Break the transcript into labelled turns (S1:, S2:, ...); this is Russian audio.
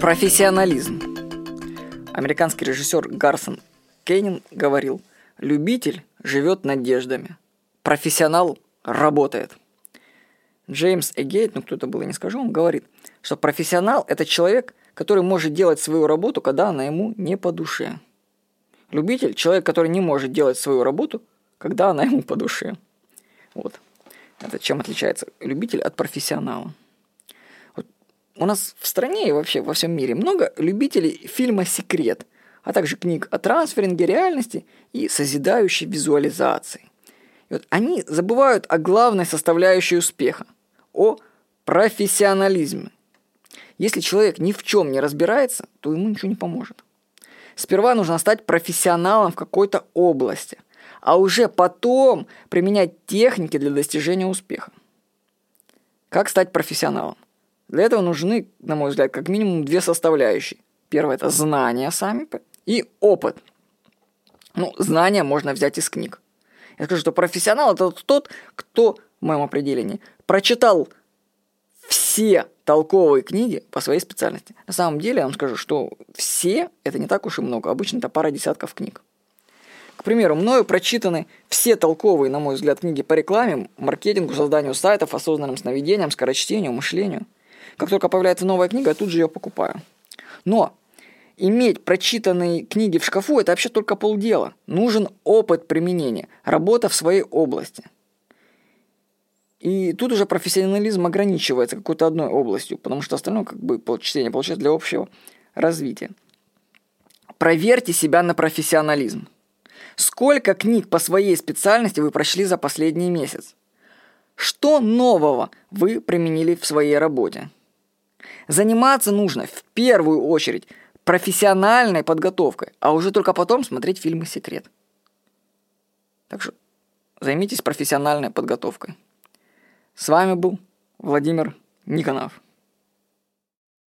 S1: Профессионализм. Американский режиссер Гарсон Кейнин говорил, любитель живет надеждами, профессионал работает. Джеймс Эгейт, ну кто-то было, не скажу, он говорит, что профессионал – это человек, который может делать свою работу, когда она ему не по душе. Любитель – человек, который не может делать свою работу, когда она ему по душе. Вот. Это чем отличается любитель от профессионала. У нас в стране и вообще во всем мире много любителей фильма «Секрет», а также книг о трансферинге реальности и созидающей визуализации. И вот они забывают о главной составляющей успеха – о профессионализме. Если человек ни в чем не разбирается, то ему ничего не поможет. Сперва нужно стать профессионалом в какой-то области, а уже потом применять техники для достижения успеха. Как стать профессионалом? Для этого нужны, на мой взгляд, как минимум две составляющие. Первое – это знания сами и опыт. Ну, знания можно взять из книг. Я скажу, что профессионал – это тот, кто, в моем определении, прочитал все толковые книги по своей специальности. На самом деле, я вам скажу, что все – это не так уж и много. Обычно это пара десятков книг. К примеру, мною прочитаны все толковые, на мой взгляд, книги по рекламе, маркетингу, созданию сайтов, осознанным сновидениям, скорочтению, мышлению. Как только появляется новая книга, я тут же ее покупаю. Но иметь прочитанные книги в шкафу – это вообще только полдела. Нужен опыт применения, работа в своей области – и тут уже профессионализм ограничивается какой-то одной областью, потому что остальное как бы чтение получается для общего развития. Проверьте себя на профессионализм. Сколько книг по своей специальности вы прошли за последний месяц? Что нового вы применили в своей работе? Заниматься нужно в первую очередь профессиональной подготовкой, а уже только потом смотреть фильмы «Секрет». Так что займитесь профессиональной подготовкой. С вами был Владимир Никонов.